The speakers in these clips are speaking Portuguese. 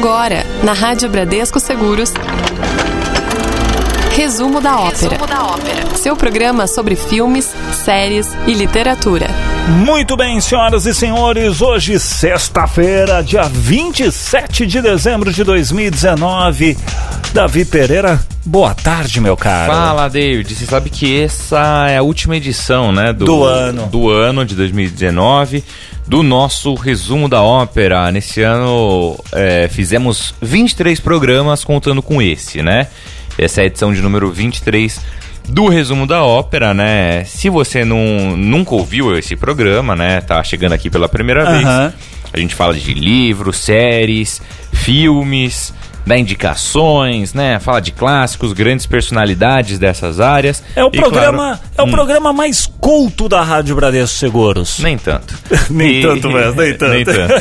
Agora, na Rádio Bradesco Seguros. Resumo da ópera. Resumo da ópera. Seu programa sobre filmes, séries e literatura. Muito bem, senhoras e senhores, hoje, sexta-feira, dia 27 de dezembro de 2019. Davi Pereira, boa tarde, meu caro. Fala, David. Você sabe que essa é a última edição, né? Do, Do ano. Do ano de 2019, do nosso resumo da ópera. Nesse ano é, fizemos 23 programas contando com esse, né? Essa é a edição de número 23 do resumo da ópera, né? Se você não, nunca ouviu esse programa, né? Tá chegando aqui pela primeira vez. Aham. A gente fala de livros, séries, filmes, dá indicações, né? Fala de clássicos, grandes personalidades dessas áreas. É o E, programa, claro, é o hum, programa mais culto da Rádio Bradesco Seguros. Nem tanto. Nem tanto mesmo, nem tanto. nem tanto.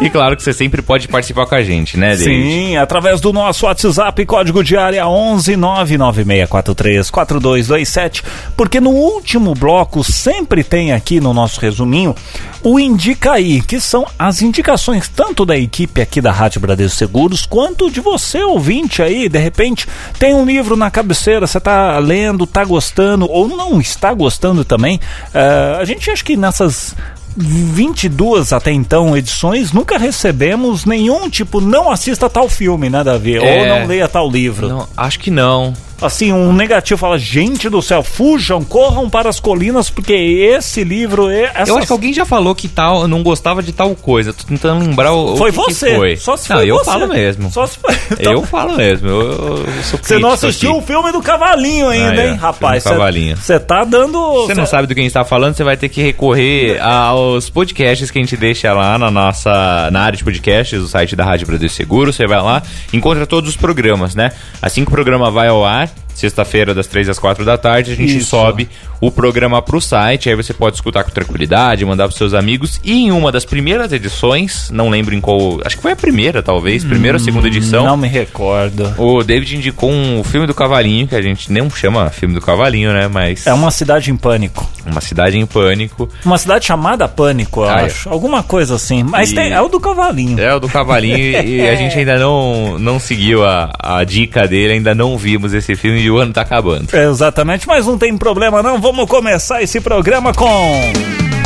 E claro que você sempre pode participar com a gente, né, David? Sim, através do nosso WhatsApp, código de área 11 99643 4227, porque no último bloco sempre tem aqui no nosso resuminho o Indica aí, que são as indicações tanto da equipe aqui da Rádio Bradesco Seguros, quanto de você, ouvinte aí, de repente tem um livro na cabeceira, você tá lendo, tá gostando, ou não está gostando também. Eh, a gente acha que nessas 22 até então edições, nunca recebemos nenhum tipo, não assista tal filme, né, Davi? Ou É. não leia tal livro. Não, acho que não. Assim, um negativo fala, gente do céu, fujam, corram para as colinas, porque esse livro é. Essa... Eu acho que alguém já falou que tal, não gostava de tal coisa. Tô tentando lembrar o, o Foi que que você. foi. Só se não, foi eu você. falo mesmo. Só se foi. Então, Eu falo mesmo. Eu, eu sou Você não assistiu aqui. o filme do Cavalinho ainda, Ah, é, hein, rapaz? Cavalinho. Você tá dando. Você não sabe do que a gente tá falando, você vai ter que recorrer aos podcasts que a gente deixa lá na nossa na área de podcasts, do site da Rádio Brasil Seguro. Você vai lá, encontra todos os programas, né? Assim que o programa vai ao ar, that sexta-feira, das 3 às 4 da tarde, a gente Isso. sobe o programa pro site, aí você pode escutar com tranquilidade, mandar pros seus amigos. E em uma das primeiras edições, não lembro em qual. Acho que foi a primeira, talvez, primeira ou segunda edição. Não me recordo. O David indicou um filme do Cavalinho, que a gente nem chama filme do Cavalinho, né? Mas É uma cidade em pânico. uma cidade em pânico. Uma cidade chamada Pânico, eu Ah, é. acho. Alguma coisa assim. Mas E- tem, é o do Cavalinho. É o do Cavalinho e, e a gente ainda não, não seguiu a, a dica dele, ainda não vimos esse filme e o ano tá acabando. É, Exatamente, mas não tem problema não. Vamos começar esse programa com.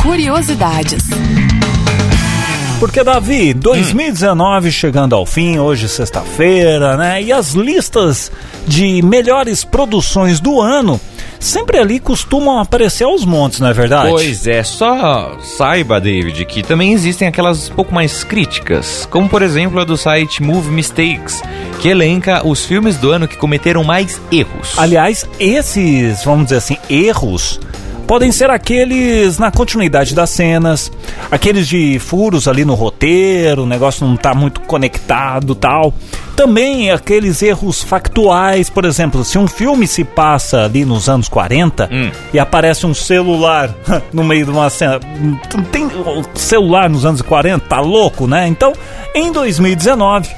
Curiosidades. Porque, Davi, 2019 chegando ao fim, hoje sexta-feira, né? E as listas de melhores produções do ano sempre ali costumam aparecer aos montes, não é verdade? Pois é, só saiba, David, que também existem aquelas um pouco mais críticas, como por exemplo a do site Move Mistakes, que elenca os filmes do ano que cometeram mais erros. Aliás, esses, vamos dizer assim, erros podem ser aqueles na continuidade das cenas, aqueles de furos ali no roteiro, o negócio não tá muito conectado, tal. Também aqueles erros factuais, por exemplo, se um filme se passa ali nos anos 40 Hum. e aparece um celular no meio de uma cena, tem celular nos anos 40, tá louco, né? Então, em 2019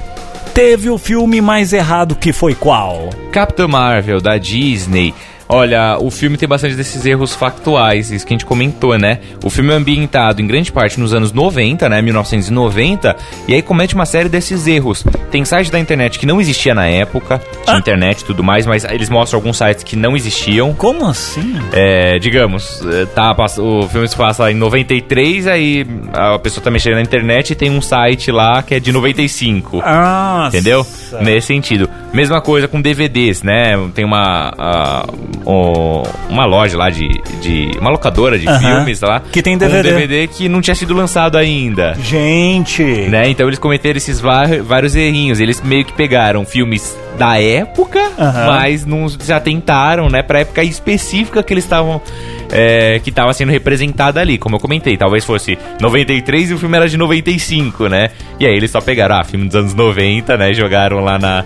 teve o filme mais errado que foi qual? Capitã Marvel, da Disney. Olha, o filme tem bastante desses erros factuais, isso que a gente comentou, né? O filme é ambientado em grande parte nos anos 90, né? 1990, e aí comete uma série desses erros. Tem site da internet que não existia na época, tinha Ah. internet e tudo mais, mas eles mostram alguns sites que não existiam. Como assim? É, digamos, é, tá, o filme se passa em 93, aí a pessoa tá mexendo na internet e tem um site lá que é de 95. Ah, Entendeu? Nesse sentido. Mesma coisa com DVDs, né? Tem uma, a- o- uma loja lá de, de. Uma locadora de Aham. filmes lá. Que tem DVD. Um DVD que não tinha sido lançado ainda. Gente. Né? Então eles cometeram esses vários errinhos. Eles meio que pegaram filmes da época, Aham. mas não se atentaram, né, pra época específica que eles estavam. é, que estava sendo representada ali, como eu comentei. Talvez fosse 93 e o filme era de 95, né? E aí eles só pegaram, ah, filme dos anos 90, né? Jogaram lá na,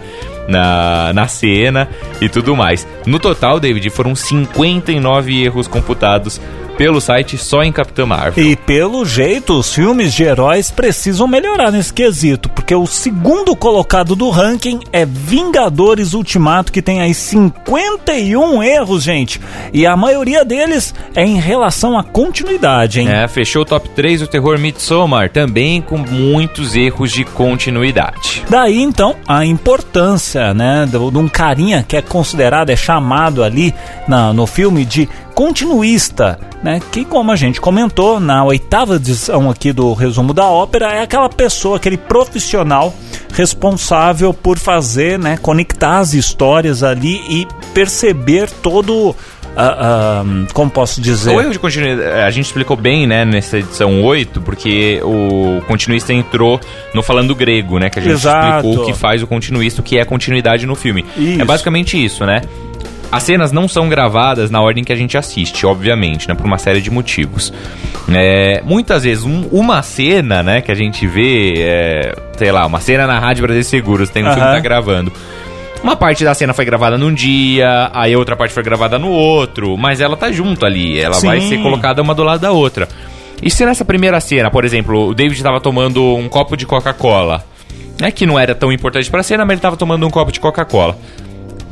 na, na cena e tudo mais. No total, David, foram 59 erros computados pelo site só em Capitã Marvel. E pelo jeito, os filmes de heróis precisam melhorar nesse quesito, porque o segundo colocado do ranking é Vingadores Ultimato, que tem aí 51 erros, gente. E a maioria deles é em relação à continuidade, hein? É, fechou o top 3 o terror Midsommar, também com muitos erros de continuidade. Daí então a importância, né, de um carinha que é considerado, é chamado ali na, no filme de continuista, né? Que como a gente comentou na oitava edição aqui do resumo da ópera, é aquela pessoa, aquele profissional responsável por fazer, né, conectar as histórias ali e perceber todo Uh, uh, como posso dizer? O erro de continuidade, a gente explicou bem, né, nessa edição 8, porque o continuista entrou no falando grego, né, que a gente Exato. explicou o que faz o continuista, o que é continuidade no filme. Isso. É basicamente isso, né? As cenas não são gravadas na ordem que a gente assiste, obviamente, né? Por uma série de motivos. É, muitas vezes, um- uma cena, né, que a gente vê, é, sei lá, uma cena na Rádio Brasil Seguros, tem um filme que tá gravando. Uma parte da cena foi gravada num dia, aí a outra parte foi gravada no outro, mas ela tá junto ali, ela vai Sim. ser colocada uma do lado da outra. E se nessa primeira cena, por exemplo, o David tava tomando um copo de Coca-Cola, né, que não era tão importante pra cena, mas ele tava tomando um copo de Coca-Cola.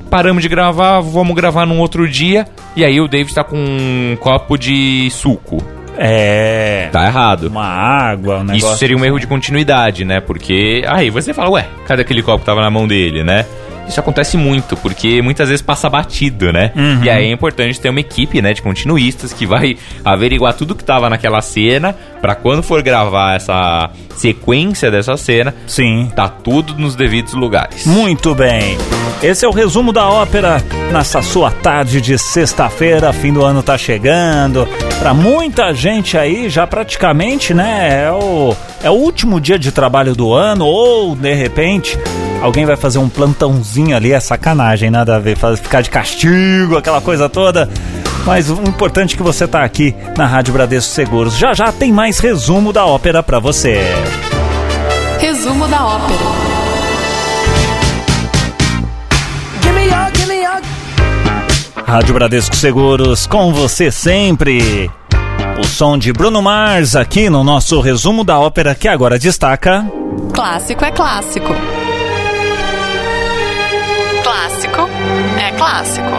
Paramos de gravar, vamos gravar num outro dia, e aí o David tá com um copo de suco. É. Tá errado. Uma água, um negócio. Isso seria um erro de continuidade, né? Porque aí você fala, ué, cadê aquele copo que tava na mão dele, né? Isso acontece muito, porque muitas vezes passa batido, né? Uhum. E aí é importante ter uma equipe, né, de continuistas que vai averiguar tudo que tava naquela cena, pra quando for gravar essa sequência dessa cena, Sim. tá tudo nos devidos lugares. Muito bem. Esse é o resumo da ópera nessa sua tarde de sexta-feira. Fim do ano tá chegando. Pra muita gente aí, já praticamente, né? É o, é o último dia de trabalho do ano. Ou, de repente, alguém vai fazer um plantãozinho ali. É sacanagem, nada a ver. Faz- Ficar de castigo, aquela coisa toda. Mas o importante é que você tá aqui na Rádio Bradesco Seguros. Já já tem mais resumo da ópera pra você. Resumo da ópera. Rádio Bradesco Seguros, com você sempre. O som de Bruno Mars aqui no nosso resumo da ópera que agora destaca. Clássico é clássico. É clássico.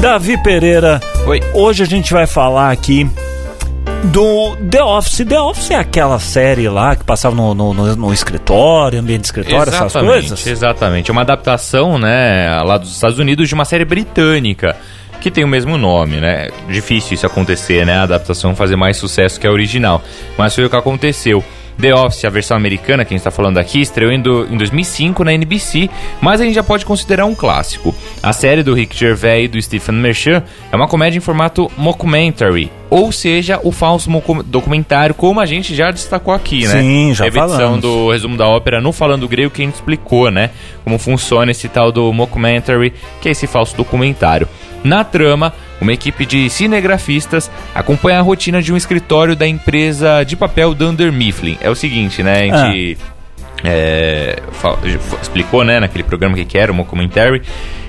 Davi Pereira. Oi. Hoje a gente vai falar aqui do The Office. The Office é aquela série lá que passava no, no, no- no escritório, ambiente de escritório, essas coisas. Exatamente. É uma adaptação, né, lá dos Estados Unidos de uma série britânica que tem o mesmo nome, né? Difícil isso acontecer, né? A adaptação fazer mais sucesso que a original. Mas foi o que aconteceu. The Office, a versão americana que a gente está falando aqui, estreou em, do- em 2005 na NBC, mas a gente já pode considerar um clássico. A série do Rick Gervais e do Stephen Merchant é uma comédia em formato mockumentary, ou seja, o falso documentário, como a gente já destacou aqui, né? Sim, já Teve edição falamos. do resumo da ópera no Falando Grego que a gente explicou, né? Como funciona esse tal do mockumentary, que é esse falso documentário. Na trama, uma equipe de cinegrafistas acompanha a rotina de um escritório da empresa de papel Dunder Mifflin. É o seguinte, né? A gente é, fa- explicou, né, naquele programa que que era o mockumentary.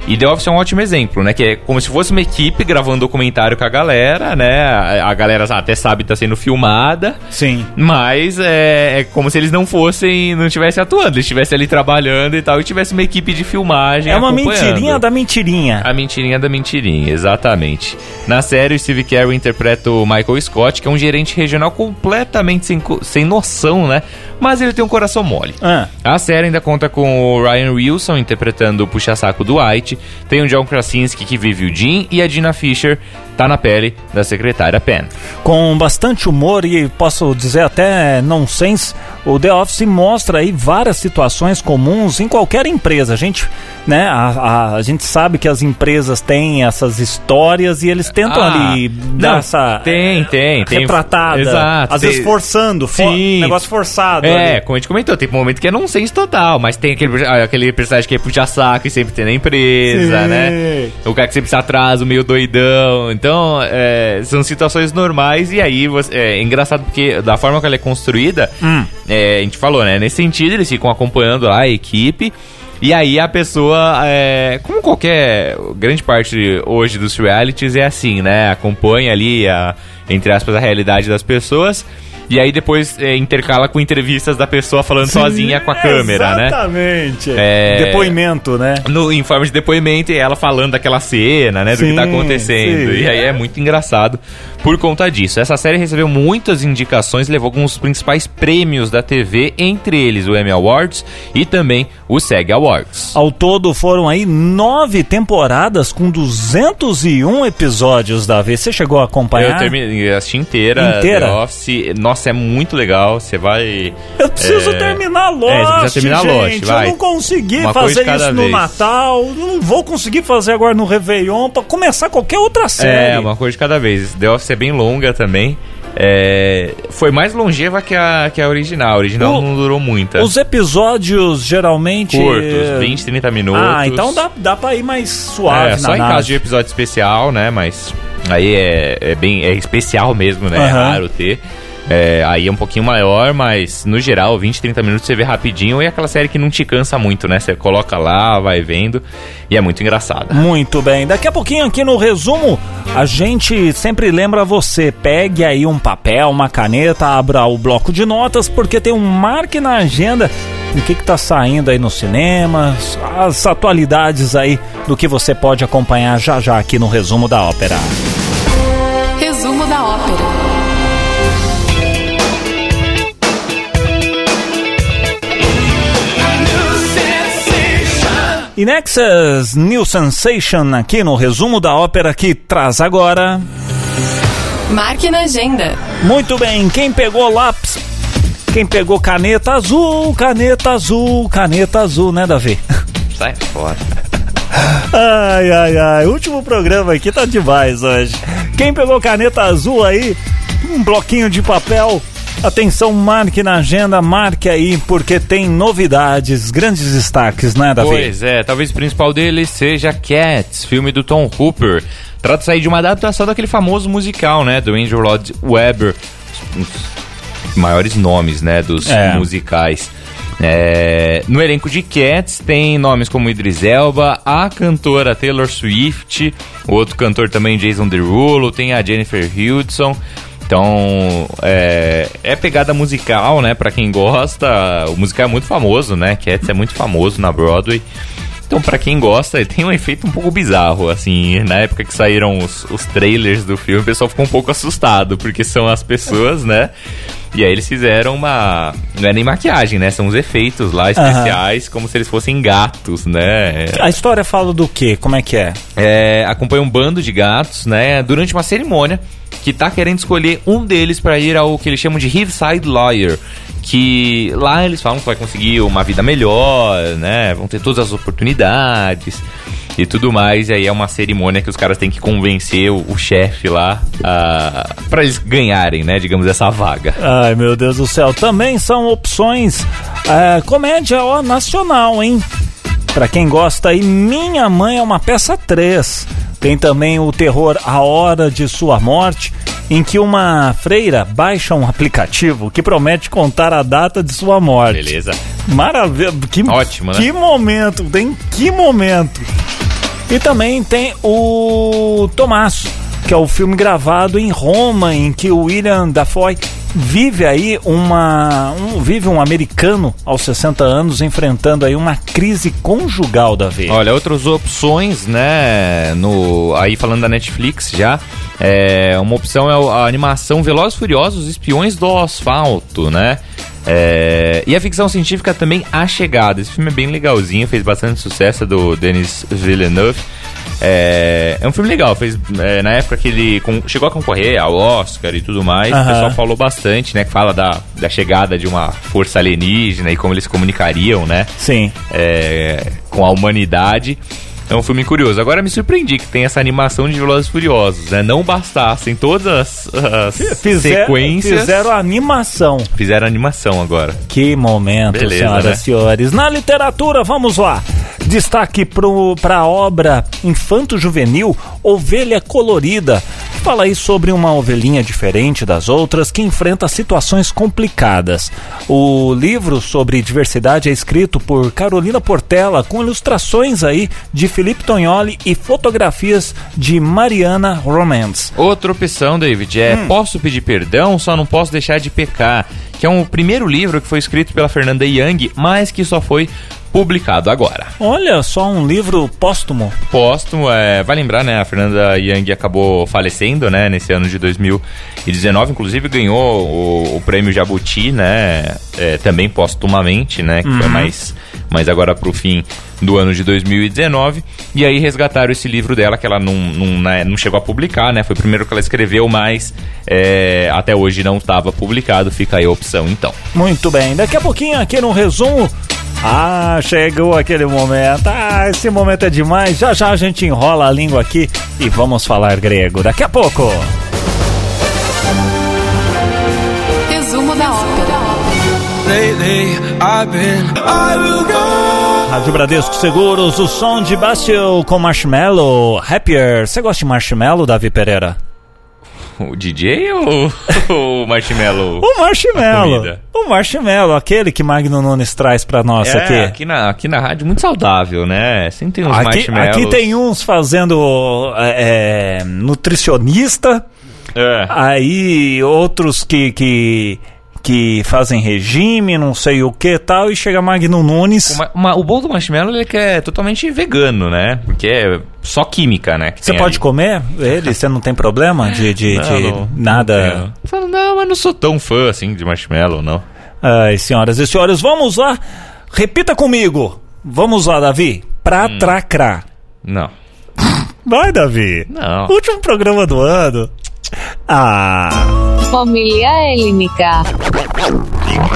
E The Office é um ótimo exemplo, né? Que é como se fosse uma equipe gravando documentário com a galera, né? A, a galera até sabe que tá sendo filmada. Sim. Mas é, é como se eles não fossem, não estivessem atuando, eles estivessem ali trabalhando e tal, e tivesse uma equipe de filmagem. É uma mentirinha da mentirinha. A mentirinha da mentirinha, exatamente. Na série, o Steve Carell interpreta o Michael Scott, que é um gerente regional completamente sem, sem noção, né? Mas ele tem um coração mole. Ah, A série ainda conta com o Ryan Wilson interpretando o puxa-saco do White, tem o John Krasinski que vive o Jim e a Dina Fisher tá na pele da secretária Pen. com bastante humor e posso dizer até nonsense, o The Office mostra aí várias situações comuns em qualquer empresa. A gente, né, a, a, a gente sabe que as empresas têm essas histórias e eles tentam Ah, ali dar não, essa tem, tem, tem. retratada, Exato. às tem- vezes forçando, for, Sim. negócio forçado. É, ali. como a gente comentou, tem momento que é nonsense total, mas tem aquele, aquele personagem que é puxa-saco e sempre tem na empresa, Sim. né? O cara que sempre se atrasa, meio doidão. Então é, são situações normais e aí você, é, engraçado porque da forma que ela é construída, Hum. é, a gente falou, né? Nesse sentido, eles ficam acompanhando lá a equipe. E aí a pessoa, é, como qualquer grande parte hoje dos realities é assim, né? Acompanha ali a, entre aspas a realidade das pessoas. E aí depois é, intercala com entrevistas da pessoa falando sozinha com a câmera, né? Exatamente. É- Depoimento, né? no, em forma de depoimento e ela falando daquela cena, né? Do que Sim, tá acontecendo. sim. E aí é muito engraçado por conta disso. Essa série recebeu muitas indicações, levou alguns principais prêmios da TV, entre eles o Emmy Awards e também o SEG Awards. Ao todo foram aí nove temporadas com 201 episódios, Davi. Você chegou a acompanhar? Eu terminei, assisti inteira, Inteira? The Office. Nossa, é muito legal. Você vai. Eu preciso É. terminar Lost, É, você precisa terminar gente. Lost, vai. Eu não consegui Uma fazer isso no vez. Natal. Eu não vou conseguir fazer agora no Réveillon pra começar qualquer outra série. É, uma coisa de cada vez. The Office é bem longa também. É, foi mais longeva que a, que a original. A original O- não durou muito. Os episódios geralmente. Curtos, 20, 30 minutos. Ah, então dá, dá pra ir mais suave É, só em nave. caso de episódio especial, né? Mas aí é, é bem é especial mesmo, né? É Aham. raro ter. É, aí é um pouquinho maior, mas no geral, 20, 30 minutos você vê rapidinho. E é aquela série que não te cansa muito, né? Você coloca lá, vai vendo. E é muito engraçada. Muito bem. Daqui a pouquinho aqui no resumo, a gente sempre lembra você, pegue aí um papel, uma caneta, abra o bloco de notas, porque tem um marque na agenda o que que tá saindo aí nos cinemas, as atualidades aí do que você pode acompanhar já já aqui no resumo da ópera. E Nexus New Sensation aqui no resumo da ópera que traz agora. Marque na agenda. Muito bem, quem pegou lápis, quem pegou caneta azul, caneta azul, caneta azul, né, Davi? Sai fora. Ai, ai, ai. Último programa aqui tá demais hoje. Quem pegou caneta azul aí, um bloquinho de papel. Atenção, marque na agenda, marque aí, porque tem novidades, grandes destaques, né, Davi? Pois é, talvez o principal dele seja Cats, filme do Tom Hooper. Trata-se aí de uma adaptação daquele famoso musical, né? Do Andrew Lloyd Webber. Dos maiores nomes, né? Dos É. musicais. É, no elenco de Cats tem nomes como Idris Elba, a cantora Taylor Swift, o outro cantor também Jason Derulo, tem a Jennifer Hudson. Então, é, é pegada musical, né? Pra quem gosta, o musical é muito famoso, né? Cats é muito famoso na Broadway. Então, pra quem gosta, ele tem um efeito um pouco bizarro, assim. Na época que saíram os, os trailers do filme, o pessoal ficou um pouco assustado, porque são as pessoas, né? E aí eles fizeram uma. Não é nem maquiagem, né? São os efeitos lá especiais, como se eles fossem gatos, né? A história fala do quê? Como é que é? É, acompanha um bando de gatos, né? Durante uma cerimônia que tá querendo escolher um deles para ir ao que eles chamam de Hillside Lawyer. Que lá eles falam que vai conseguir uma vida melhor, né? Vão ter todas as oportunidades e tudo mais. E aí é uma cerimônia que os caras têm que convencer o, o chefe lá a, para eles ganharem, né? Digamos, essa vaga. Ai, meu Deus do céu. Também são opções é, comédia ó, nacional, hein? Pra quem gosta aí, Minha Mãe é uma peça 3. Tem também o terror A Hora de Sua Morte, em que uma freira baixa um aplicativo que promete contar a data de sua morte. Beleza. Maravilha. Que, Ótimo, né? Que momento, tem que momento. E também tem o Tomás, que é o filme gravado em Roma, em que o William Dafoe vive aí uma um, vive um americano aos 60 anos enfrentando aí uma crise conjugal da vida. Olha, outras opções, né? No, aí falando da Netflix já. É, uma opção é a animação Velozes Furiosos Espiões do Asfalto, né? É, e a ficção científica também A Chegada. Esse filme é bem legalzinho, fez bastante sucesso é do Denis Villeneuve. É, é um filme legal, fez é, na época que ele con- chegou a concorrer ao Oscar e tudo mais. Aham. O pessoal falou bastante, né? Que fala da, da chegada de uma força alienígena e como eles se comunicariam, né? Sim. é, com a humanidade. É um filme curioso. Agora me surpreendi que tem essa animação de Velozes Furiosos, né? Não bastassem todas as, Fizer- sequências. fizeram animação. Fizeram animação agora. Que momento, Beleza, senhoras né? e senhores. Na literatura, vamos lá. Destaque para a obra infanto-juvenil Ovelha Colorida. Fala aí sobre uma ovelhinha diferente das outras que enfrenta situações complicadas. O livro sobre diversidade é escrito por Carolina Portela, com ilustrações aí de Felipe Tognoli e fotografias de Mariana Romance. Outra opção, David, é hum. Posso Pedir Perdão, só não posso deixar de pecar, que é um primeiro livro que foi escrito pela Fernanda Young, mas que só foi publicado agora. Olha, só um livro póstumo. Póstumo, é, vai lembrar, né? A Fernanda Young acabou falecendo, né? Nesse ano de 2019, inclusive ganhou o, o prêmio Jabuti, né? É, também póstumamente, né? Que uhum. foi mais, mais agora pro fim do ano de 2019. E aí resgataram esse livro dela, que ela não, não, né, não chegou a publicar, né? Foi o primeiro que ela escreveu, mas é, até hoje não estava publicado. Fica aí a opção, então. Muito bem. Daqui a pouquinho, aqui no resumo ah, chegou aquele momento. Ah, esse momento é demais. Já já a gente enrola a língua aqui e vamos falar grego. Daqui a pouco. Rádio Bradesco Seguros, o som de Bastille com Marshmallow. Happier. Você gosta de Marshmallow, Davi Pereira? O DJ ou o Marshmallow? o Marshmallow. O Marshmallow, aquele que Magno Nunes traz pra nós é, aqui. Aqui na, aqui na rádio, muito saudável, né? Sempre tem uns aqui, marshmallows. Aqui tem uns fazendo é, é, nutricionista. É. Aí outros que, que que fazem regime, não sei o que tal, e chega Magno Nunes. O, o bom do marshmallow é que é totalmente vegano, né? Porque é só química, né? Você pode ali. comer ele? Você não tem problema de, de, não, de não, nada? Não, não, mas não sou tão fã assim de marshmallow, não. Ai, senhoras e senhores, vamos lá. Repita comigo. Vamos lá, Davi. Pra hum. tracra. Não. Vai, Davi. Não. Último programa do ano. Ah. Família Helênica.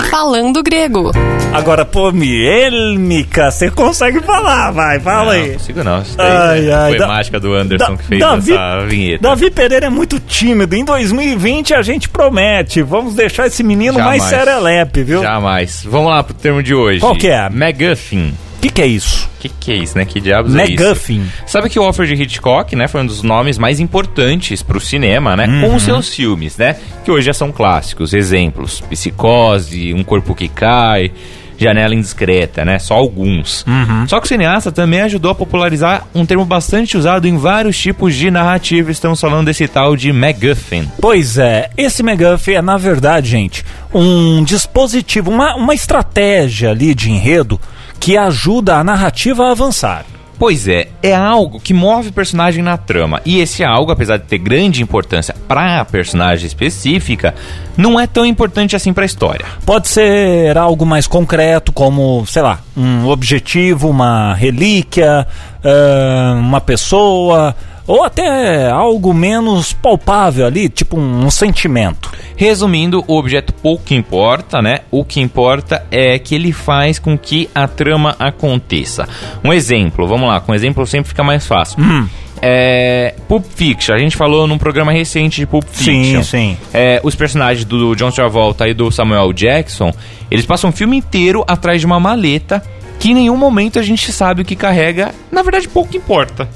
Falando grego. Agora, pomielmica, você consegue falar, vai, fala não, aí. Não consigo não, isso daí ai, ai, foi da, mágica do Anderson da, que fez Davi, essa vinheta. Davi Pereira é muito tímido, em 2020 a gente promete, vamos deixar esse menino Jamais. mais serelepe, viu? Jamais. Vamos lá pro termo de hoje. Qual que é? McGuffin. O que, que, é isso? O que, que, é isso, né? Que diabos MacGuffin. é isso? Sabe que o Alfred Hitchcock, né, foi um dos nomes mais importantes pro cinema, né? Uhum. Com seus filmes, né? Que hoje já são clássicos. Exemplos: Psicose, Um Corpo que Cai, Janela Indiscreta, né? Só alguns. Uhum. Só que o cineasta também ajudou a popularizar um termo bastante usado em vários tipos de narrativa. Estamos falando desse tal de MacGuffin. Pois é, esse MacGuffin é, na verdade, gente, um dispositivo, uma, uma estratégia ali de enredo que ajuda a narrativa a avançar. Pois é, é algo que move o personagem na trama. E esse algo, apesar de ter grande importância para a personagem específica, não é tão importante assim para a história. Pode ser algo mais concreto, como, sei lá, um objetivo, uma relíquia, uh, uma pessoa, ou até algo menos palpável ali, tipo um, sentimento. Resumindo, o objeto pouco importa, né? O que importa é que ele faz com que a trama aconteça. Um exemplo, vamos lá, com um exemplo sempre fica mais fácil. Hum. É, Pulp Fiction, a gente falou num programa recente de Pulp Fiction. Sim, sim. É, os personagens do John Travolta e do Samuel Jackson, eles passam o filme inteiro atrás de uma maleta que em nenhum momento a gente sabe o que carrega. Na verdade, pouco importa.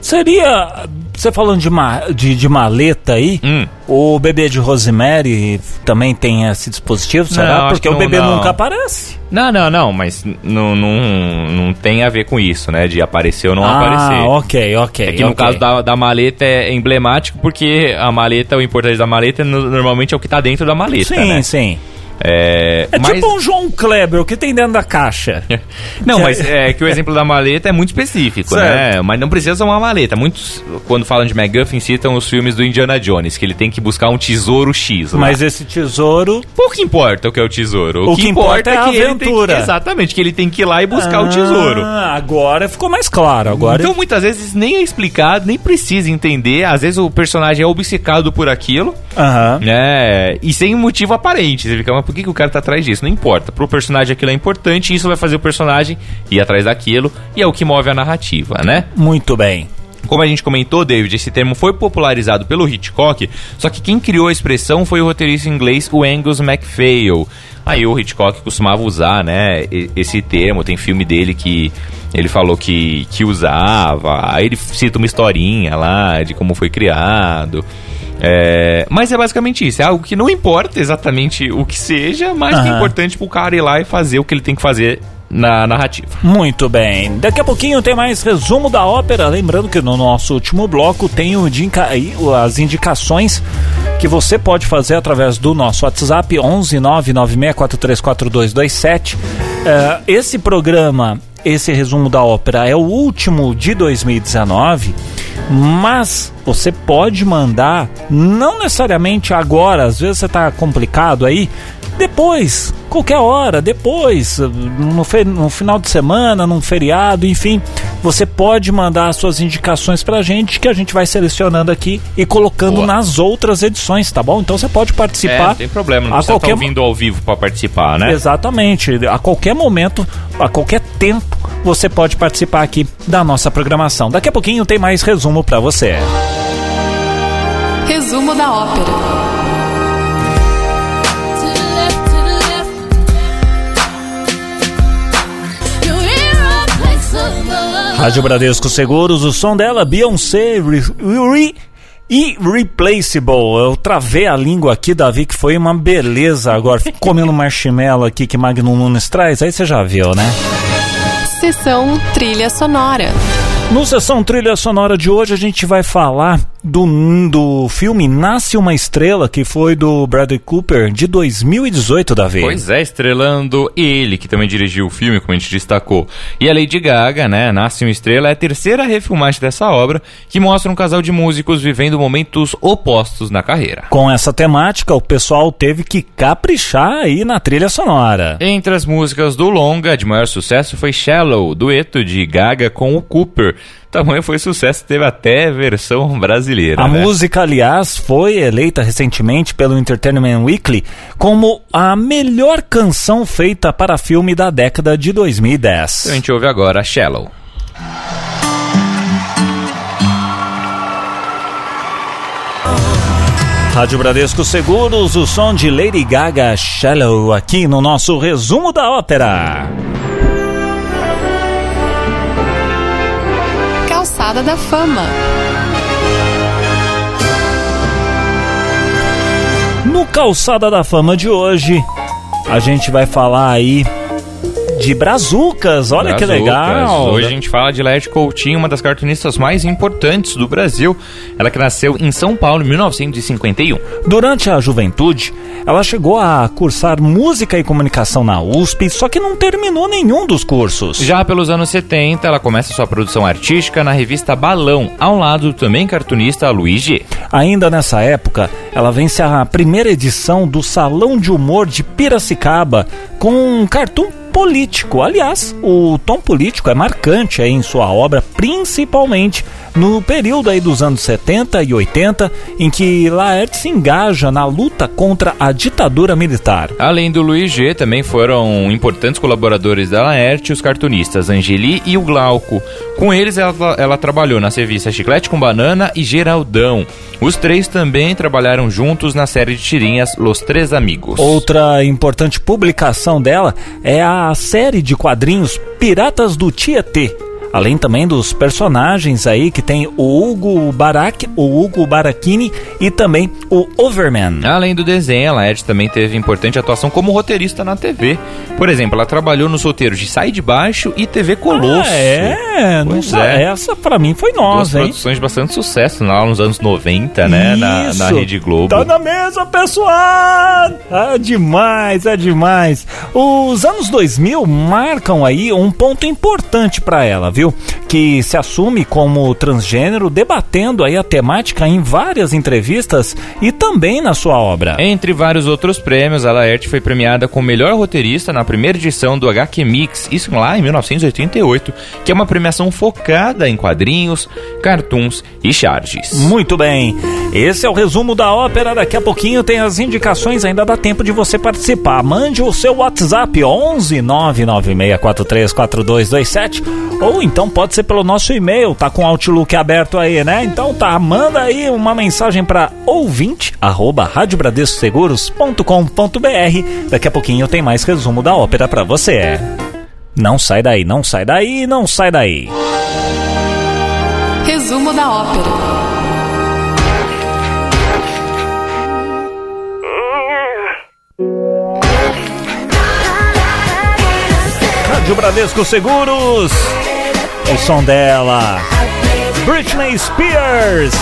Seria, você falando de, ma, de, de maleta aí, hum. o bebê de Rosemary também tem esse dispositivo, será? Não, Porque o bebê não. nunca aparece. Não, não, não, mas não, não, não tem a ver com isso, né? De aparecer ou não ah, aparecer. Ah, ok, ok. É que no caso da, da maleta é emblemático porque a maleta, o importante da maleta normalmente é o que tá dentro da maleta, sim, né? Sim, sim. É, é mas... tipo um João Kleber, o que tem dentro da caixa? não, mas é que o exemplo da maleta é muito específico, né? certo. né? Mas não precisa ser uma maleta. Muitos, quando falam de MacGuffin, citam os filmes do Indiana Jones, que ele tem que buscar um tesouro X. Lá. Mas esse tesouro... Pouco importa o que é o tesouro. O, o que, que, importa, é, a que aventura. Que, exatamente, que ele tem que ir lá e buscar ah, o tesouro. Agora ficou mais claro. Agora... Então, muitas vezes, nem é explicado, nem precisa entender. Às vezes o personagem é obcecado por aquilo, uhum. né? E sem motivo aparente. Você fica, mas por que, que o cara tá atrás disso? Não importa. Pro personagem aquilo é importante e isso vai fazer o personagem ir atrás daquilo e é o que move a narrativa, né? Muito bem. Como a gente comentou, David, esse termo foi popularizado pelo Hitchcock, só que quem criou a expressão foi o roteirista inglês o Angus MacPhail. Aí o Hitchcock costumava usar, né, esse termo. Tem filme dele que ele falou que, que usava. Aí ele cita uma historinha lá de como foi criado. É, mas é basicamente isso, é algo que não importa exatamente o que seja, mas uhum. que é importante pro cara ir lá e fazer o que ele tem que fazer na narrativa. Muito bem. Daqui a pouquinho tem mais resumo da ópera. Lembrando que no nosso último bloco tem o indica, as indicações que você pode fazer através do nosso WhatsApp 11 996434227. Uh, esse programa, esse resumo da ópera é o último de 2019, mas você pode mandar, não necessariamente agora, às vezes você está complicado aí, depois, qualquer hora, depois, no, no, final de semana, num feriado, enfim, você pode mandar suas indicações pra gente que a gente vai selecionando aqui e colocando Boa. nas outras edições, tá bom? Então você pode participar. É, não tem problema, não a precisa qualquer... estar ao vivo para participar, né? Exatamente, a qualquer momento, a qualquer tempo, você pode participar aqui da nossa programação. Daqui a pouquinho tem mais resumo para você. Resumo da ópera. Rádio Bradesco Seguros, o som dela, Beyoncé, re, re, Irreplaceable. Eu travei a língua aqui, Davi, que foi uma beleza agora. Fico comendo marshmallow aqui que Magnum Nunes traz, aí você já viu, né? Sessão Trilha Sonora. No Sessão Trilha Sonora de hoje a gente vai falar do, do filme Nasce uma Estrela, que foi do Bradley Cooper de 2018, Davi. Pois é, estrelando ele, que também dirigiu o filme, como a gente destacou. E a Lady Gaga, né? Nasce uma Estrela é a terceira refilmagem dessa obra, que mostra um casal de músicos vivendo momentos opostos na carreira. Com essa temática, o pessoal teve que caprichar aí na trilha sonora. Entre as músicas do longa, de maior sucesso foi Shallow, dueto de Gaga com o Cooper tamanho foi sucesso, teve até versão brasileira. A né? música, aliás, foi eleita recentemente pelo Entertainment Weekly como a melhor canção feita para filme da década de 2010. A gente ouve agora Shallow. Rádio Bradesco Seguros, o som de Lady Gaga Shallow aqui no nosso resumo da ópera. Calçada da Fama. No Calçada da Fama de hoje, a gente vai falar aí de Brazucas, olha Brazucas. que legal. Hoje a gente fala de Laerte Coutinho, uma das cartunistas mais importantes do Brasil. Ela que nasceu em São Paulo em 1951. Durante a juventude, ela chegou a cursar música e comunicação na USP, só que não terminou nenhum dos cursos. Já pelos anos 70, ela começa sua produção artística na revista Balão, ao lado do também cartunista Luiz G. Ainda nessa época, ela vence a primeira edição do Salão de Humor de Piracicaba com um cartoon político. Aliás, o tom político é marcante em sua obra, principalmente no período aí dos anos 70 e 80, em que Laerte se engaja na luta contra a ditadura militar. Além do Luiz G, também foram importantes colaboradores da Laerte os cartunistas Angeli e o Glauco. Com eles, ela, ela trabalhou nas revistas Chiclete com Banana e Geraldão. Os três também trabalharam juntos na série de tirinhas Los Três Amigos. Outra importante publicação dela é a série de quadrinhos Piratas do Tietê Além também dos personagens aí que tem o Hugo Barak, o Hugo Barakini e também o Overman. Além do desenho, a Laerte também teve importante atuação como roteirista na TV. Por exemplo, ela trabalhou nos roteiros de Sai de Baixo e TV Colosso. Ah, é, pois é. essa para mim foi nós, hein? produções de bastante sucesso lá nos anos 90, né, na, na, Rede Globo. Tá na mesa, pessoal! É demais, é demais. Os anos 2000 marcam aí um ponto importante para ela, viu? Viu? Que se assume como transgênero, debatendo aí a temática em várias entrevistas e também na sua obra. Entre vários outros prêmios, a Laerte foi premiada como melhor roteirista na primeira edição do HQ Mix, isso lá em 1988, que é uma premiação focada em quadrinhos, cartoons e charges. Muito bem. Esse é o resumo da ópera. Daqui a pouquinho tem as indicações, ainda dá tempo de você participar. Mande o seu WhatsApp 11 996434227 ou então pode ser pelo nosso e-mail, tá com o Outlook aberto aí, né? Então tá, manda aí uma mensagem para ouvinte arroba radiobradescoseguros.com.br. Daqui a pouquinho tem mais resumo da ópera para você. Não sai daí, não sai daí, não sai daí. Resumo da ópera. Rádio Bradesco Seguros. O som dela. Britney Spears.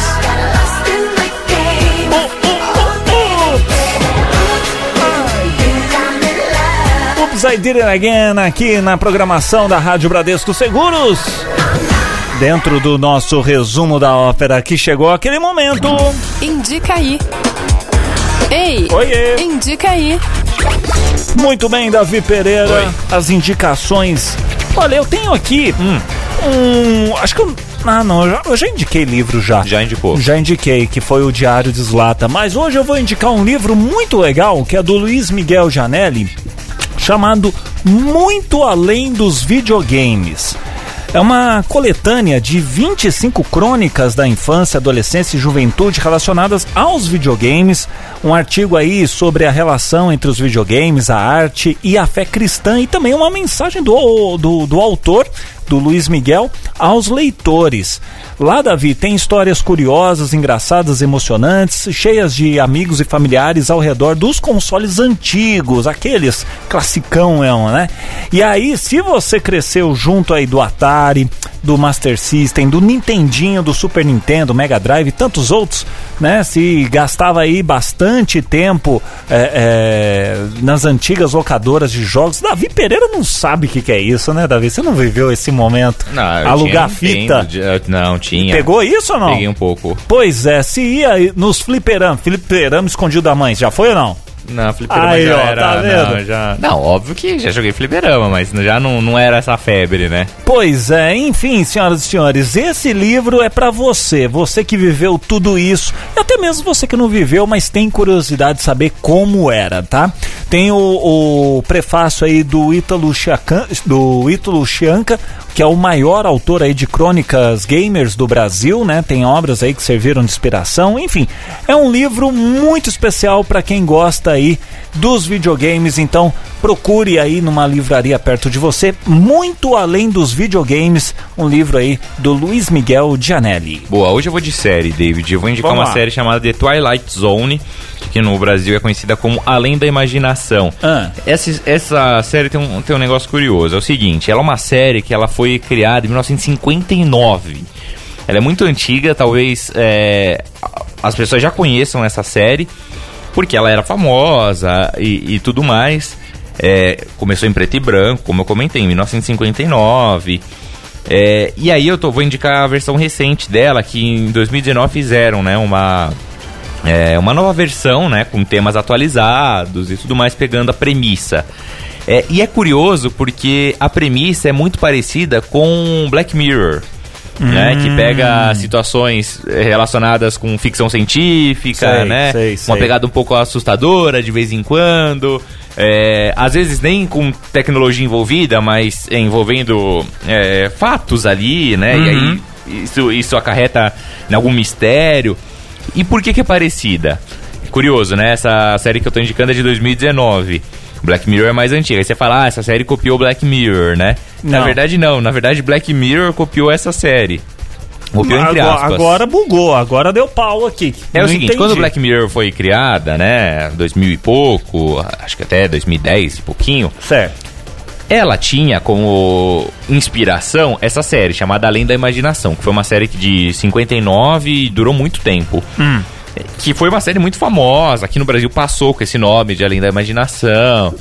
Oops, I Did It Again aqui na programação da Rádio Bradesco Seguros. Dentro do nosso resumo da ópera que chegou aquele momento. Indica aí. Ei, Oiê. indica aí. Muito bem, Davi Pereira. Oi. As indicações. Olha, eu tenho aqui um. Acho que eu. Ah, não, eu já, eu já indiquei livro já. Já indicou. Já indiquei, que foi o Diário de Slata. Mas hoje eu vou indicar um livro muito legal, que é do Luiz Miguel Janelli, chamado Muito Além dos Videogames. É uma coletânea de 25 crônicas da infância, adolescência e juventude relacionadas aos videogames. Um artigo aí sobre a relação entre os videogames, a arte e a fé cristã. E também uma mensagem do, do, do autor, do Luiz Miguel, aos leitores. Lá, Davi, tem histórias curiosas, engraçadas, emocionantes, cheias de amigos e familiares ao redor dos consoles antigos, aqueles classicão, né? E aí, se você cresceu junto aí do Atari, do Master System, do Nintendinho, do Super Nintendo, Mega Drive e tantos outros, né? Se gastava aí bastante tempo é, é, nas antigas locadoras de jogos, Davi Pereira não sabe o que, que é isso, né, Davi? Você não viveu esse momento? Não, Alugar tinha fita. Não, tinha. Pegou isso ou não? Peguei um pouco. Pois é, se ia nos fliperama, fliperama escondido da mãe, já foi ou não? Não, fliperama Aí, já ó, era. tá vendo? Não, já... não, óbvio que já joguei fliperama, mas já não, não era essa febre, né? Pois é, enfim, senhoras e senhores, esse livro é pra você, você que viveu tudo isso, e até mesmo você que não viveu, mas tem curiosidade de saber como era, tá? Tem o, o prefácio aí do Ítalo Chiacan, do Ítalo Chianca, que é o maior autor aí de crônicas gamers do Brasil, né? Tem obras aí que serviram de inspiração, enfim, é um livro muito especial para quem gosta aí dos videogames, então procure aí numa livraria perto de você, muito além dos videogames, um livro aí do Luiz Miguel Gianelli. Boa, hoje eu vou de série, David. Eu vou indicar Vamos uma lá. série chamada The Twilight Zone, que no Brasil é conhecida como Além da Imaginação. Ah. Essa, essa série tem um, tem um negócio curioso. É o seguinte, ela é uma série que ela foi criada em 1959. Ela é muito antiga, talvez é, as pessoas já conheçam essa série, porque ela era famosa e, e tudo mais. É, começou em preto e branco, como eu comentei, em 1959. É, e aí eu tô, vou indicar a versão recente dela, que em 2019 fizeram, né, uma, é, uma nova versão, né, com temas atualizados e tudo mais, pegando a premissa. É, e é curioso porque a premissa é muito parecida com Black Mirror. Né, que pega situações eh, relacionadas com ficção científica, Sei, né? sei, Uma sei. pegada um pouco assustadora de vez em quando. É, às vezes nem com tecnologia envolvida, mas envolvendo é, fatos ali, né? E aí isso, isso acarreta em algum mistério. E por que que é parecida? Curioso, né? Essa série que eu tô indicando é de 2019. Black Mirror é mais antiga. Aí você fala, ah, essa série copiou Black Mirror, né? Na Não. verdade, não. Na verdade, Black Mirror copiou essa série. Copiou entre aspas. agora bugou, agora deu pau aqui. É o Não seguinte, entendi. quando o Black Mirror foi criada, né, 2000 e pouco, acho que até 2010 e pouquinho, Certo. ela tinha como inspiração essa série chamada Além da Imaginação, que foi uma série de 59 e durou muito tempo. Que foi uma série muito famosa, aqui no Brasil passou com esse nome de Além da Imaginação.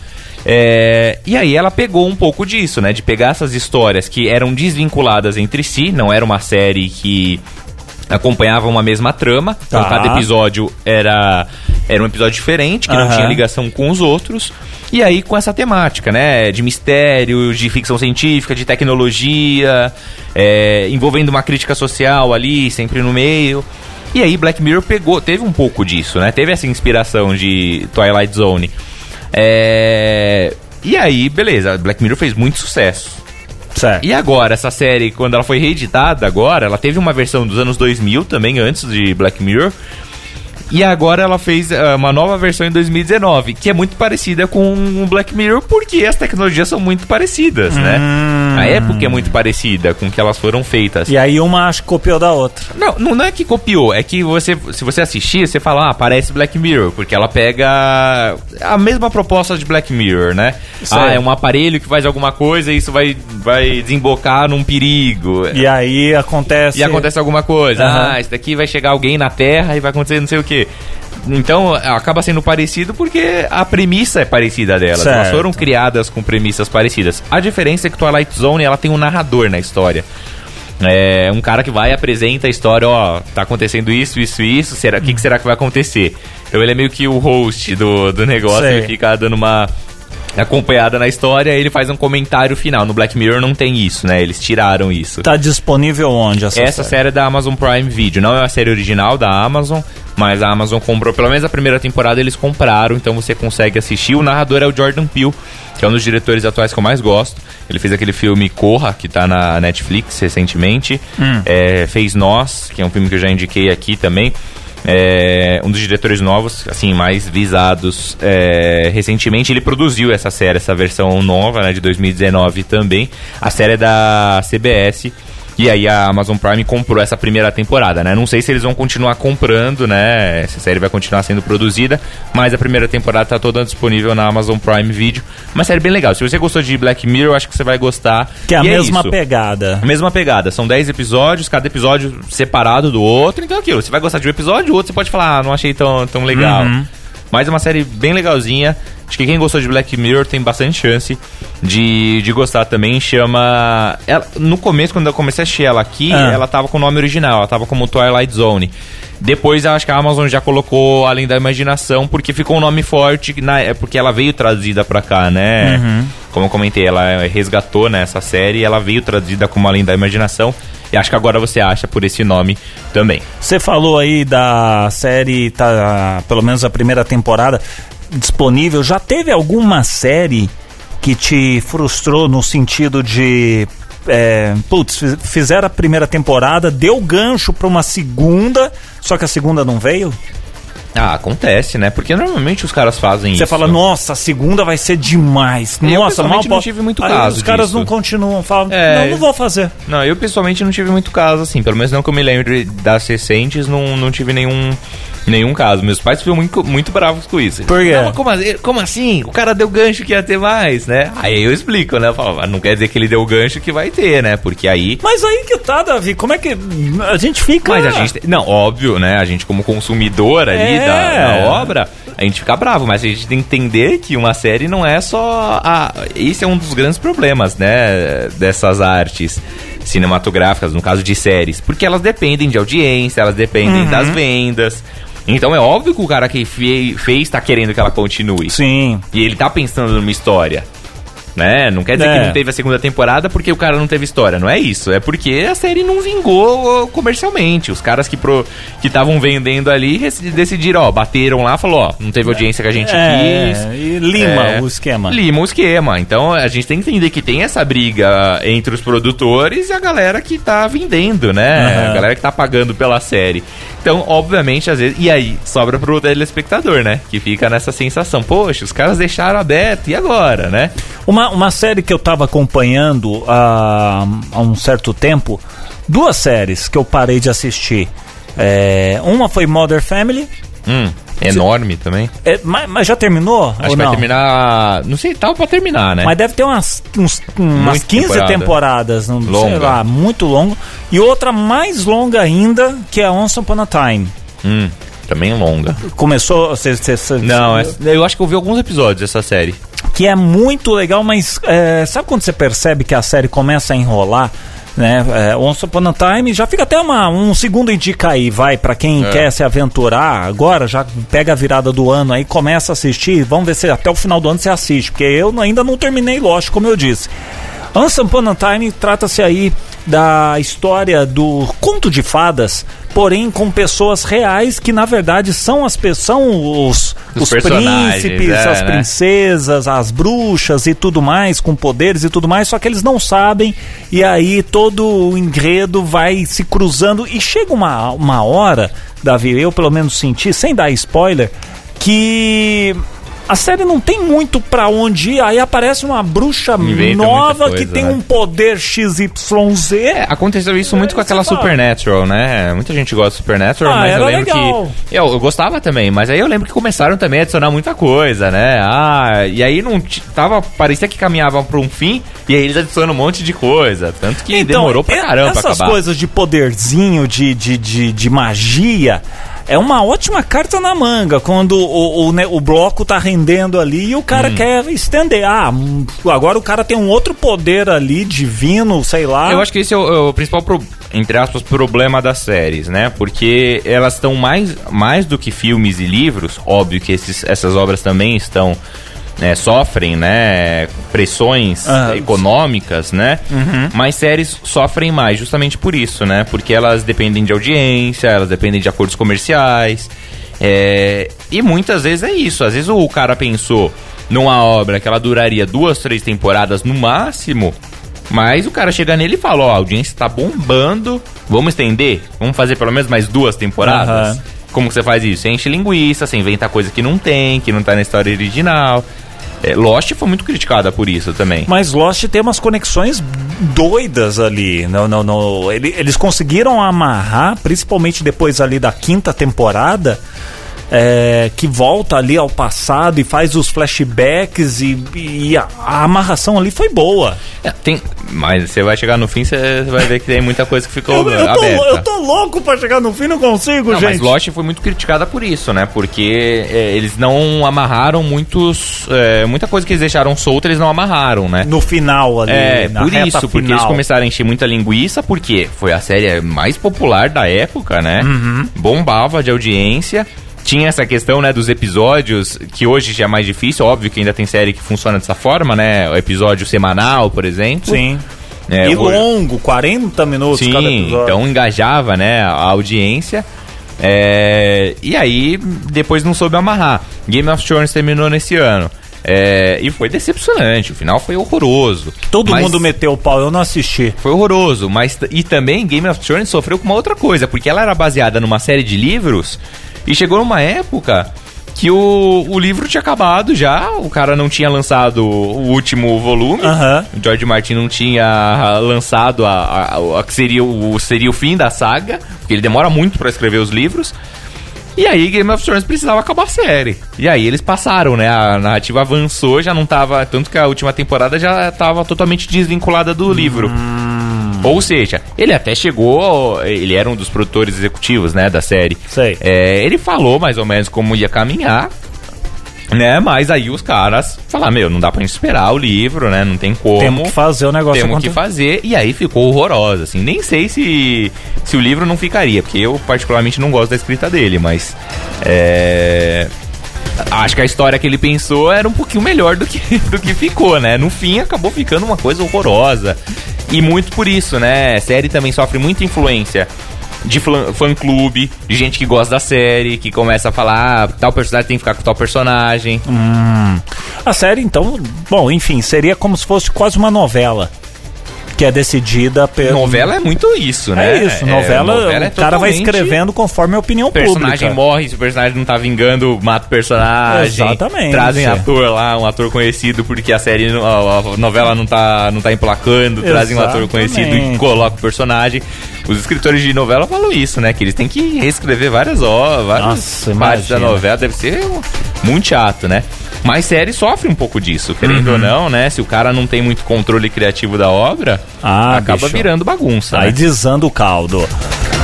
É, e aí ela pegou um pouco disso, né? De pegar essas histórias que eram desvinculadas entre si, não era uma série que acompanhava uma mesma trama. Então Tá. cada episódio era, era um episódio diferente, que não Aham. tinha ligação com os outros. E aí com essa temática, né? De mistério, de ficção científica, de tecnologia, é, envolvendo uma crítica social ali, sempre no meio. E aí Black Mirror pegou, teve um pouco disso, né? Teve essa inspiração de Twilight Zone. É, E aí, beleza, Black Mirror fez muito sucesso. Certo. E agora, essa série, quando ela foi reeditada agora, ela teve uma versão dos anos 2000 também, antes de Black Mirror. E agora ela fez uh, uma nova versão em 2019, que é muito parecida com o Black Mirror, porque as tecnologias são muito parecidas, né? A época é muito parecida com que elas foram feitas. E aí uma acho que copiou da outra. Não, não, é que copiou, é que você, se você assistir, você fala, ah, parece Black Mirror, porque ela pega a mesma proposta de Black Mirror, né? Certo. Ah, é um aparelho que faz alguma coisa e isso vai, vai desembocar num perigo. E aí acontece. E acontece alguma coisa. Aham. Ah, isso daqui vai chegar alguém na Terra e vai acontecer não sei o quê. Então acaba sendo parecido porque a premissa é parecida delas. Certo. Elas foram criadas com premissas parecidas. A diferença é que Twilight Zone ela tem um narrador na história. É um cara que vai e apresenta a história, ó, tá acontecendo isso, isso e isso, será, o que, que será que vai acontecer? Então ele é meio que o host do, do negócio, Sei. ele fica dando uma acompanhada na história e ele faz um comentário final. No Black Mirror não tem isso, né? Eles tiraram isso. Tá disponível onde essa, Essa série é da Amazon Prime Video. Não é uma série original da Amazon, mas a Amazon comprou, pelo menos a primeira temporada eles compraram, então você consegue assistir. O narrador é o Jordan Peele, que é um dos diretores atuais que eu mais gosto. Ele fez aquele filme Corra, que tá na Netflix recentemente. É, fez Nós, que é um filme que eu já indiquei aqui também. É, um dos diretores novos, assim, mais visados é, recentemente. Ele produziu essa série, essa versão nova, né, de 2019 também. A série é da CBS. E aí a Amazon Prime comprou essa primeira temporada, né? Não sei se eles vão continuar comprando, né? Essa série vai continuar sendo produzida, mas a primeira temporada tá toda disponível na Amazon Prime Video. Uma série bem legal. Se você gostou de Black Mirror, eu acho que você vai gostar. Que é a E mesma isso. pegada. A mesma pegada, são 10 episódios, cada episódio separado do outro, então é aquilo, você vai gostar de um episódio, o outro você pode falar, ah, não achei tão, tão legal. Uhum. Mas é uma série bem legalzinha, acho que quem gostou de Black Mirror tem bastante chance de, de gostar também, chama... Ela, no começo, quando eu comecei a assistir ela aqui, Ah. ela tava com o nome original, ela tava como Twilight Zone. Depois eu acho que a Amazon já colocou Além da Imaginação, porque ficou um nome forte, na, é porque ela veio traduzida pra cá, né? Uhum. Como eu comentei, ela resgatou né, essa série, ela veio traduzida como Além da Imaginação. E acho que agora você acha por esse nome também. Você falou aí da série, tá, pelo menos a primeira temporada disponível. Já teve alguma série que te frustrou no sentido de. É, putz, fiz- fizeram a primeira temporada, deu gancho pra uma segunda, só que a segunda não veio? Ah, acontece, né? Porque normalmente os caras fazem isso. Você fala, nossa, a segunda vai ser demais. Eu, nossa, mal não tive muito Aí caso Os caras disso. não continuam, falam, É. não, não vou fazer. Não, eu pessoalmente não tive muito caso, assim. Pelo menos não que eu me lembre das recentes, não, não tive nenhum, nenhum caso. Meus pais ficam muito, muito bravos com isso. Por quê? Não, como, assim- como assim? O cara deu gancho que ia ter mais, né? Aí eu explico, né? Eu falo, "Ah, não quer dizer que ele deu gancho que vai ter, né? Porque aí Mas aí que tá, Davi, como é que a gente fica... Mas a gente. Não, óbvio, né? A gente, como consumidor ali É. da, da obra, a gente fica bravo, mas a gente tem que entender que uma série não é só. A... Esse é um dos grandes problemas, né? Dessas artes cinematográficas, no caso de séries. Porque elas dependem de audiência, elas dependem Uhum. das vendas. Então é óbvio que o cara que fe- fez tá querendo que ela continue. Sim. E ele tá pensando numa história. Né? Não quer dizer É. que não teve a segunda temporada porque o cara não teve história. Não é isso. É porque a série não vingou comercialmente. Os caras que pro, que estavam vendendo ali decidiram, ó, bateram lá, falou, ó, não teve audiência que a gente É, quis. e lima É, o esquema. Lima o esquema. Então a gente tem que entender que tem essa briga entre os produtores e a galera que tá vendendo, né? Aham. A galera que tá pagando pela série. Então, obviamente, às vezes. E aí, sobra pro telespectador, né? Que fica nessa sensação, poxa, os caras deixaram aberto, e agora, né? Uma, uma série que eu tava acompanhando há, há um certo tempo, duas séries que eu parei de assistir. É, uma foi Mother Family, Hum, enorme também. é, mas, mas já terminou? Acho que vai terminar. Não sei, tal pra terminar, né? Mas deve ter umas, uns, umas Muita 15 temporada. temporadas, não sei Longa. lá, muito longo. E outra mais longa ainda, que é Once Upon a Time. Hum, também longa. Começou. Cê, cê- cê- Não, é- eu acho que eu vi alguns episódios dessa série. que é muito legal, mas é, sabe quando você percebe que a série começa a enrolar? Né? É, Once Upon a Time já fica até uma, um segundo indica aí, vai, pra quem É. quer se aventurar agora, já pega a virada do ano aí, começa a assistir, vamos ver se até o final do ano você assiste, porque eu ainda não terminei Lost, como eu disse. Once Upon a Time trata-se aí da história do conto de fadas, porém com pessoas reais que na verdade são as são os, Os os príncipes, é, as né? princesas, as bruxas e tudo mais, com poderes e tudo mais, só que eles não sabem, e aí todo o enredo vai se cruzando. E chega uma, uma hora, Davi, eu pelo menos senti, sem dar spoiler, que a série não tem muito pra onde ir, aí aparece uma bruxa Inventa nova muita que coisa, tem né? um poder XYZ. É, aconteceu isso muito com aquela fala. Supernatural, né? Muita gente gosta de Supernatural, Ah, mas eu lembro legal. que. Eu, eu gostava também, mas aí eu lembro que começaram também a adicionar muita coisa, né? Ah, e aí não tava. Parecia que caminhavam pra um fim, e aí eles adicionam um monte de coisa. Tanto que demorou pra caramba pra Essas acabar. coisas de poderzinho, de, de, de, de magia, é uma ótima carta na manga quando o, o, né, o bloco tá rendendo ali e o Hum. cara quer estender. Ah, hum, agora o cara tem um outro poder ali, divino, sei lá. Eu acho que esse é o, é o principal, pro- entre aspas, problema das séries, né? Porque elas estão mais, mais do que filmes e livros. Óbvio que esses, essas obras também estão. Né, sofrem, né? Pressões Ah, econômicas, né? Mas séries sofrem mais, justamente por isso, né? Porque elas dependem de audiência, elas dependem de acordos comerciais. é, e muitas vezes é isso. Às vezes o cara pensou numa obra que ela duraria duas, três temporadas no máximo. Mas o cara chega nele e fala, ó, a audiência tá bombando, vamos estender? Vamos fazer pelo menos mais duas temporadas? Aham. Como que você faz isso? Você enche linguiça, você inventa coisa que não tem, que não tá na história original. É, Lost foi muito criticada por isso também. Mas Lost tem umas conexões doidas ali. Não, não, não. Ele- Eles conseguiram amarrar, principalmente depois ali da quinta temporada, é, que volta ali ao passado e faz os flashbacks e, e a, a amarração ali foi boa. É, tem, mas você vai chegar no fim, você vai ver que tem muita coisa que ficou Eu, eu tô, aberta. eu tô louco pra chegar no fim, não consigo, Não, gente. mas Lost foi muito criticada por isso, né? Porque é, eles não amarraram muitos. é, muita coisa que eles deixaram solta, eles não amarraram, né? No final ali, É, por isso, porque final. eles começaram a encher muita linguiça, porque foi a série mais popular da época, né? Uhum. Bombava de audiência. Tinha essa questão, né, dos episódios, que hoje já é mais difícil, óbvio que ainda tem série que funciona dessa forma, né? O episódio semanal, por exemplo. Sim. É, e hoje- longo, 40 minutos cada Sim, episódio. então engajava, né, a audiência. É, e aí, depois não soube amarrar. Game of Thrones terminou nesse ano. É, e foi decepcionante, o final foi horroroso. Todo Mas- mundo meteu o pau, eu não assisti. Foi horroroso, mas e também Game of Thrones sofreu com uma outra coisa, porque ela era baseada numa série de livros e chegou numa época que o, o livro tinha acabado já, o cara não tinha lançado o último volume, o George Martin não tinha lançado a, a- a que seria o, seria o fim da saga, porque ele demora muito pra escrever os livros. E aí Game of Thrones precisava acabar a série. E aí eles passaram, né? A narrativa avançou, já não tava. Tanto que a última temporada já tava totalmente desvinculada do livro. Ou seja, ele até chegou. Ele era um dos produtores executivos, né? Da série. Sei. É, ele falou mais ou menos como ia caminhar. Né, mas aí os caras falaram, meu, não dá pra gente esperar o livro, né? Não tem como. Temos que fazer o negócio Temos que acontecer. fazer, e aí ficou horrorosa, assim. Nem sei se, se o livro não ficaria, porque eu particularmente não gosto da escrita dele, mas. É. Acho que a história que ele pensou era um pouquinho melhor do que, do que ficou, né? No fim, acabou ficando uma coisa horrorosa. E muito por isso, né? A série também sofre muita influência de fã-clube, de gente que gosta da série, que começa a falar, ah, tal personagem tem que ficar com tal personagem. Hum. A série, então, bom, enfim, seria como se fosse quase uma novela. Que é decidida pelo. Novela é muito isso, né? É isso, novela, novela é o cara vai escrevendo conforme a opinião O personagem pública. morre, se o personagem não tá vingando, mata o personagem. Exatamente. Trazem ator lá, um ator conhecido, porque a série, a, novela não tá, não tá emplacando. Trazem um ator conhecido e Exatamente. colocam o personagem. Os escritores de novela falam isso, né? Que eles têm que reescrever várias horas, várias Nossa, partes da novela. Deve ser muito chato, né? Mas série sofre um pouco disso, querendo Uhum. ou não, né? Se o cara não tem muito controle criativo da obra, Ah, acaba bicho. virando bagunça. Aí né? desanda o caldo.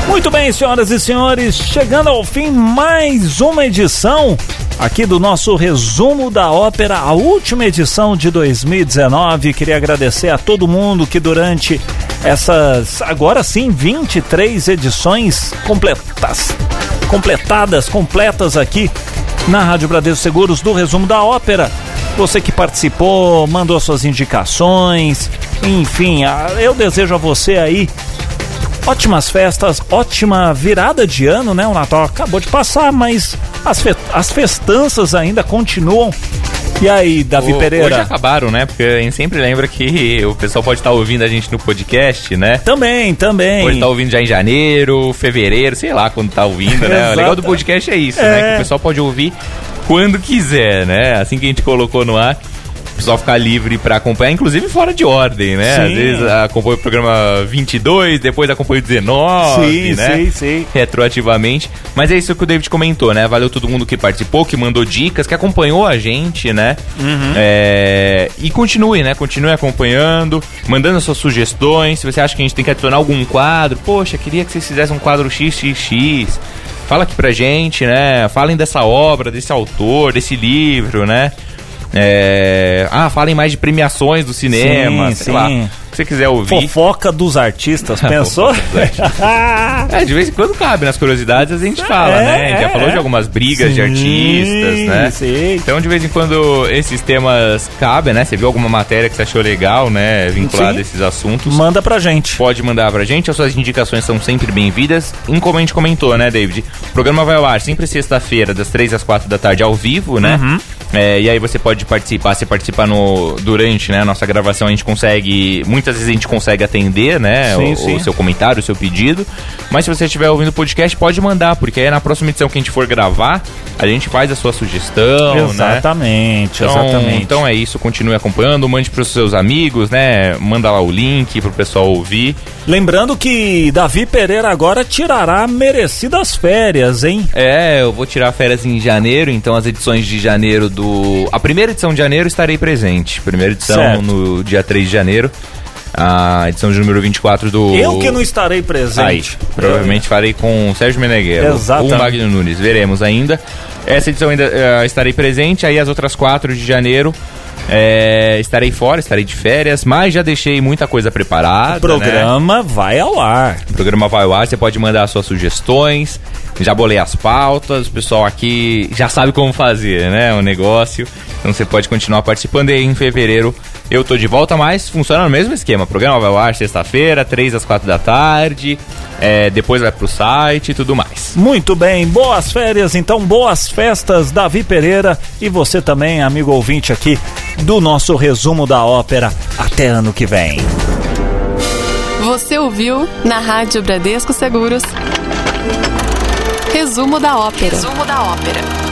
Muito bem, senhoras e senhores, chegando ao fim mais uma edição aqui do nosso resumo da ópera, a última edição de 2019. Queria agradecer a todo mundo que durante essas, agora sim, 23 edições completas, completadas, completas aqui na Rádio Bradesco Seguros do resumo da ópera. você que participou, mandou suas indicações, enfim, eu desejo a você aí ótimas festas, ótima virada de ano, né? O Natal acabou de passar, mas as, as festanças ainda continuam. E aí, Davi o, Pereira? Hoje acabaram, né? Porque a gente sempre lembra que o pessoal pode estar ouvindo a gente no podcast, né? Também, também. Pode estar ouvindo já em janeiro, fevereiro, sei lá quando tá ouvindo, né? o legal do podcast é isso, é. né? Que o pessoal pode ouvir quando quiser, né? Assim que a gente colocou no ar o pessoal ficar livre para acompanhar, inclusive fora de ordem, né? Sim. Às vezes acompanha o programa 22, depois acompanha o 19, sim, né? Sim, sim. Retroativamente. Mas é isso que o David comentou, né? Valeu todo mundo que participou, que mandou dicas, que acompanhou a gente, né? Uhum. É... E continue, né? Continue acompanhando, mandando suas sugestões. Se você acha que a gente tem que adicionar algum quadro, poxa, queria que vocês fizessem um quadro XXX. Fala aqui pra gente, né? Falem dessa obra, desse autor, desse livro, né? É... Ah, falem mais de premiações do cinema, sim, sei sim. lá. Se você quiser ouvir. Fofoca dos artistas, pensou? dos artistas. é, de vez em quando cabe nas curiosidades, a gente fala, é, né? A gente já falou de algumas brigas sim, de artistas, né? Sim. Então, de vez em quando esses temas cabem, né? Você viu alguma matéria que você achou legal, né? Vinculada a esses assuntos. Manda pra gente. Pode mandar pra gente, as suas indicações são sempre bem-vindas. Como a gente comentou, né, David? O programa vai ao ar sempre sexta-feira, das 3 às 4 da tarde, ao vivo, né? Uhum. É, e aí você pode participar, se participar no, durante né, a nossa gravação, a gente consegue. Muitas vezes a gente consegue atender, né? Sim, o, sim. o, seu comentário, o seu pedido. Mas se você estiver ouvindo o podcast, pode mandar, porque aí na próxima edição que a gente for gravar, a gente faz a sua sugestão. Né? Exatamente, né? então, exatamente. Então é isso, continue acompanhando, mande para os seus amigos, né? Manda lá o link para o pessoal ouvir. Lembrando que Davi Pereira agora tirará merecidas férias, hein? É, eu vou tirar férias em janeiro, então as edições de janeiro do do. A primeira edição de janeiro estarei presente. Primeira edição certo. no dia 3 de janeiro. A edição de número 24 do. Eu que não estarei presente. Aí, provavelmente farei com o Sérgio Meneghello ou o Magno Nunes, veremos ainda. Essa edição ainda uh, estarei presente, aí as outras quatro de janeiro é, estarei fora, estarei de férias, mas já deixei muita coisa preparada. O programa né? vai ao ar. O programa vai ao ar, você pode mandar suas sugestões. Já bolei as pautas, o pessoal aqui já sabe como fazer, né? O negócio. Então você pode continuar participando aí em fevereiro. Eu tô de volta, mas funciona no mesmo esquema. O programa vai ao ar sexta-feira, 3 às 4 da tarde. É, depois vai pro site e tudo mais. Muito bem, boas férias, então boas festas, Davi Pereira e você também, amigo ouvinte aqui do nosso resumo da ópera. Até ano que vem. Você ouviu na Rádio Bradesco Seguros. Resumo da ópera. Resumo da ópera.